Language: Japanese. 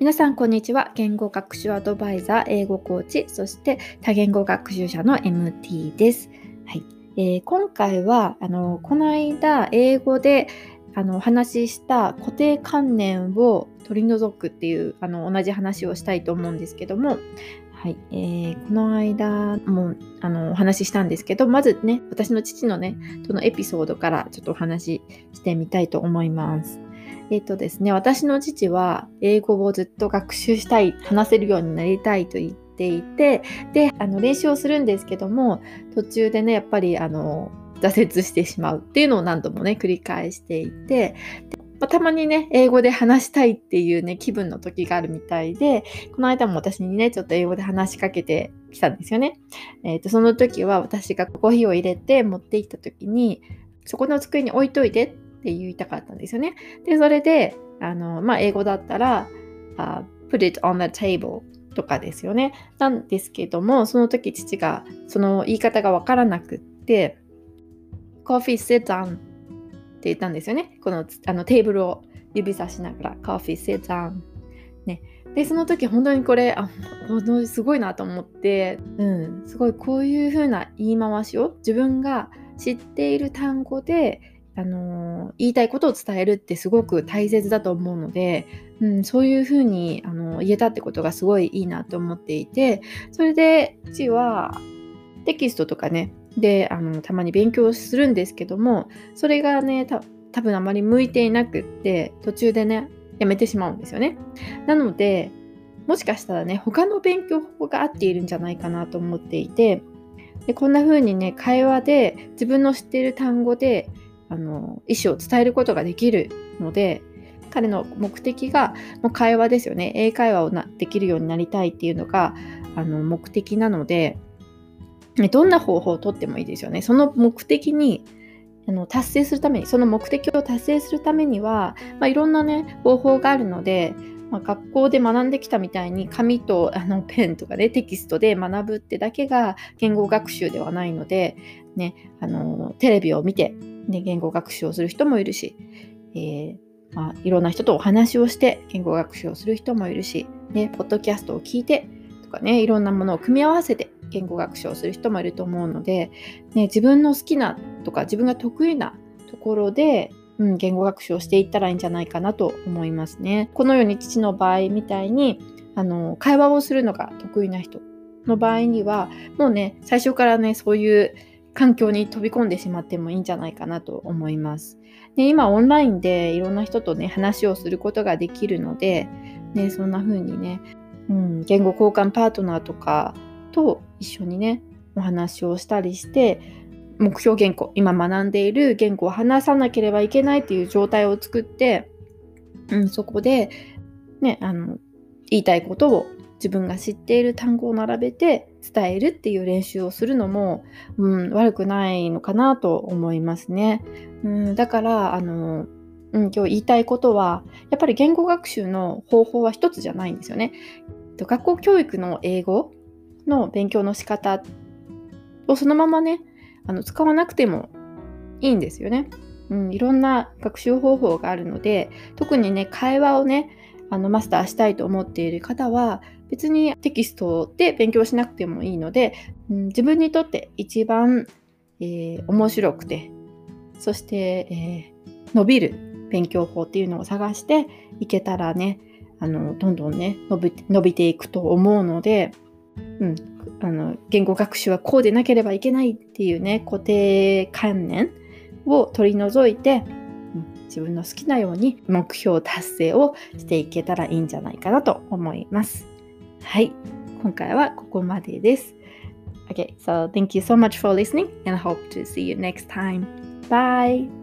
皆さんこんにちは。言語学習アドバイザー英語コーチそして多言語学習者の MT です、はい。えー、今回はあのこの間英語であのお話しした固定観念を取り除くっていうあの同じ話をしたいと思うんですけどもはい、えー、この間もあのお話ししたんですけど、まずね、私の父のね、とのエピソードからちょっとお話ししてみたいと思います。えっ、とですね、私の父は英語をずっと学習したい、話せるようになりたいと言っていて、で、あの練習をするんですけども、途中でね、やっぱりあの挫折してしまうっていうのを何度もね、繰り返していて、まあ、たまにね、英語で話したいっていうね、気分の時があるみたいで、この間も私にね、ちょっと英語で話しかけてきたんですよね。えっ、ー、と、その時は私がコーヒーを入れて持って行った時に、そこの机に置いといてっって言いたかったんですよね。で、それで、あの、まあ、英語だったら、uh, put it on the table とかですよね。なんですけども、その時父がその言い方がわからなくって、coffee sit down って言ったんですよね。このあのテーブルを指さしながら、コーヒー、セータン。ね。で、その時本当にこれ、あ、すごいなと思って、うん、すごいこういう風な言い回しを自分が知っている単語で、あの、言いたいことを伝えるってすごく大切だと思うので、うん、そういうふうに、あの、言えたってことがすごいいいなと思っていてそれで父はテキストとかねであのたまに勉強するんですけどもそれがね多分あまり向いていなくって途中でねやめてしまうんですよね。なのでもしかしたらね他の勉強法が合っているんじゃないかなと思っていてでこんな風にね会話で自分の知っている単語であの意思を伝えることができるので彼の目的がもう会話ですよね英会話をなできるようになりたいっていうのがあの目的なのでどんな方法をとってもいいですよね。その目的にあの達成するために、その目的を達成するためには、まあ、いろんなね、方法があるので、まあ、学校で学んできたみたいに紙とあのペンとかね、テキストで学ぶってだけが言語学習ではないので、ね、あのテレビを見て、ね、言語学習をする人もいるし、えーまあ、いろんな人とお話をして言語学習をする人もいるし、ね、ポッドキャストを聞いてとかね、いろんなものを組み合わせて言語学習をする人もいると思うので、ね、自分の好きなとか自分が得意なところで、うん、言語学習をしていったらいいんじゃないかなと思いますね。このように父の場合みたいにあの会話をするのが得意な人の場合にはもうね最初からねそういう環境に飛び込んでしまってもいいんじゃないかなと思います。で今オンラインでいろんな人とね話をすることができるので、ね、そんな風にね、うん、言語交換パートナーとかと一緒にねお話をしたりして目標言語今学んでいる言語を話さなければいけないっていう状態を作って、うん、そこで、ね、あの言いたいことを自分が知っている単語を並べて伝えるっていう練習をするのも、うん、悪くないのかなと思いますね。うん、だからあの、うん、今日言いたいことはやっぱり言語学習の方法は一つじゃないんですよね。学校教育の英語の勉強の仕方をそのままねあの使わなくてもいいんですよね。うん、いろんな学習方法があるので特にね会話をねあのマスターしたいと思っている方は別にテキストで勉強しなくてもいいので、うん、自分にとって一番、えー、面白くてそして、えー、伸びる勉強法っていうのを探していけたらねあのどんどんね伸び伸びていくと思うのでうん、あの言語学習はこうでなければいけないっていうね固定観念を取り除いて、自分の好きなように目標達成をしていけたらいいんじゃないかなと思います。はい、今回はここまでです。Okay, so thank you so much for listening and hope to see you next time. Bye!